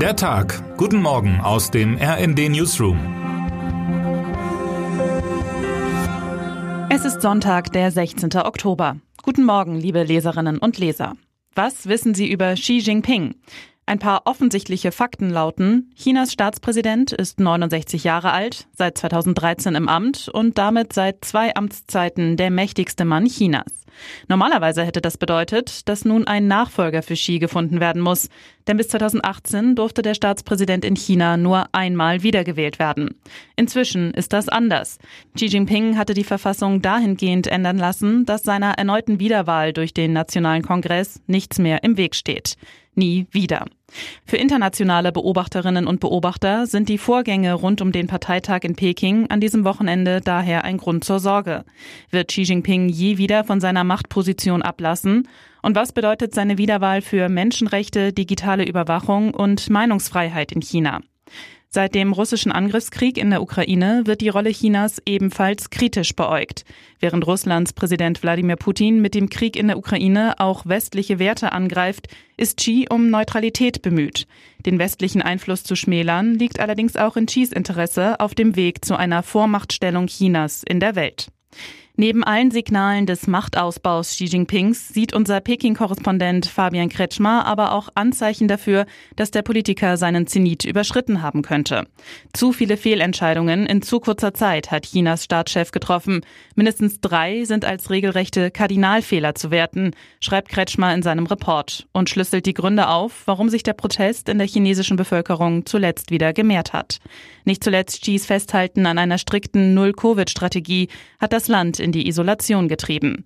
Der Tag. Guten Morgen aus dem RND Newsroom. Es ist Sonntag, der 16. Oktober. Guten Morgen, liebe Leserinnen und Leser. Was wissen Sie über Xi Jinping? Ein paar offensichtliche Fakten lauten, Chinas Staatspräsident ist 69 Jahre alt, seit 2013 im Amt und damit seit zwei Amtszeiten der mächtigste Mann Chinas. Normalerweise hätte das bedeutet, dass nun ein Nachfolger für Xi gefunden werden muss, denn bis 2018 durfte der Staatspräsident in China nur einmal wiedergewählt werden. Inzwischen ist das anders. Xi Jinping hatte die Verfassung dahingehend ändern lassen, dass seiner erneuten Wiederwahl durch den Nationalen Kongress nichts mehr im Weg steht nie wieder. Für internationale Beobachterinnen und Beobachter sind die Vorgänge rund um den Parteitag in Peking an diesem Wochenende daher ein Grund zur Sorge. Wird Xi Jinping je wieder von seiner Machtposition ablassen? Und was bedeutet seine Wiederwahl für Menschenrechte, digitale Überwachung und Meinungsfreiheit in China? Seit dem russischen Angriffskrieg in der Ukraine wird die Rolle Chinas ebenfalls kritisch beäugt. Während Russlands Präsident Wladimir Putin mit dem Krieg in der Ukraine auch westliche Werte angreift, ist Xi um Neutralität bemüht. Den westlichen Einfluss zu schmälern liegt allerdings auch in Xis Interesse auf dem Weg zu einer Vormachtstellung Chinas in der Welt. Neben allen Signalen des Machtausbaus Xi Jinpings sieht unser Peking-Korrespondent Fabian Kretschmer aber auch Anzeichen dafür, dass der Politiker seinen Zenit überschritten haben könnte. Zu viele Fehlentscheidungen in zu kurzer Zeit hat Chinas Staatschef getroffen. Mindestens drei sind als regelrechte Kardinalfehler zu werten, schreibt Kretschmer in seinem Report und schlüsselt die Gründe auf, warum sich der Protest in der chinesischen Bevölkerung zuletzt wieder gemehrt hat. Nicht zuletzt Xis Festhalten an einer strikten Null-Covid-Strategie hat das Land in die Isolation getrieben.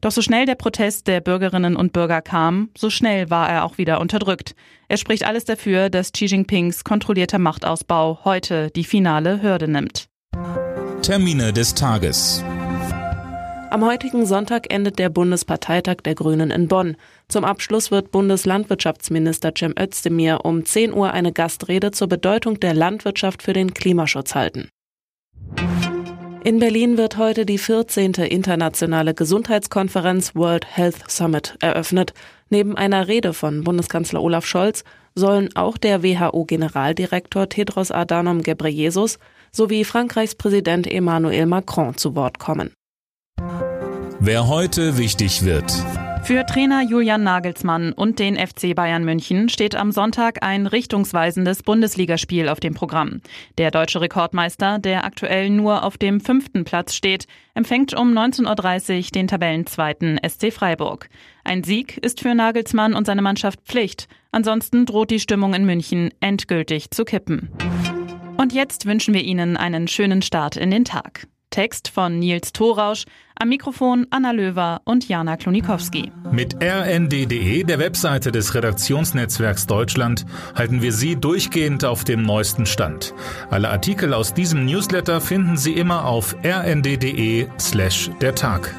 Doch so schnell der Protest der Bürgerinnen und Bürger kam, so schnell war er auch wieder unterdrückt. Er spricht alles dafür, dass Xi Jinpings kontrollierter Machtausbau heute die finale Hürde nimmt. Termine des Tages. Am heutigen Sonntag endet der Bundesparteitag der Grünen in Bonn. Zum Abschluss wird Bundeslandwirtschaftsminister Cem Özdemir um 10 Uhr eine Gastrede zur Bedeutung der Landwirtschaft für den Klimaschutz halten. In Berlin wird heute die 14. internationale Gesundheitskonferenz World Health Summit eröffnet. Neben einer Rede von Bundeskanzler Olaf Scholz sollen auch der WHO-Generaldirektor Tedros Adhanom Ghebreyesus sowie Frankreichs Präsident Emmanuel Macron zu Wort kommen. Wer heute wichtig wird. Für Trainer Julian Nagelsmann und den FC Bayern München steht am Sonntag ein richtungsweisendes Bundesligaspiel auf dem Programm. Der deutsche Rekordmeister, der aktuell nur auf dem fünften Platz steht, empfängt um 19.30 Uhr den Tabellenzweiten SC Freiburg. Ein Sieg ist für Nagelsmann und seine Mannschaft Pflicht. Ansonsten droht die Stimmung in München endgültig zu kippen. Und jetzt wünschen wir Ihnen einen schönen Start in den Tag. Text von Nils Thorausch, am Mikrofon Anna Löwer und Jana Klonikowski. Mit rnd.de, der Webseite des Redaktionsnetzwerks Deutschland, halten wir Sie durchgehend auf dem neuesten Stand. Alle Artikel aus diesem Newsletter finden Sie immer auf rnd.de slash der Tag.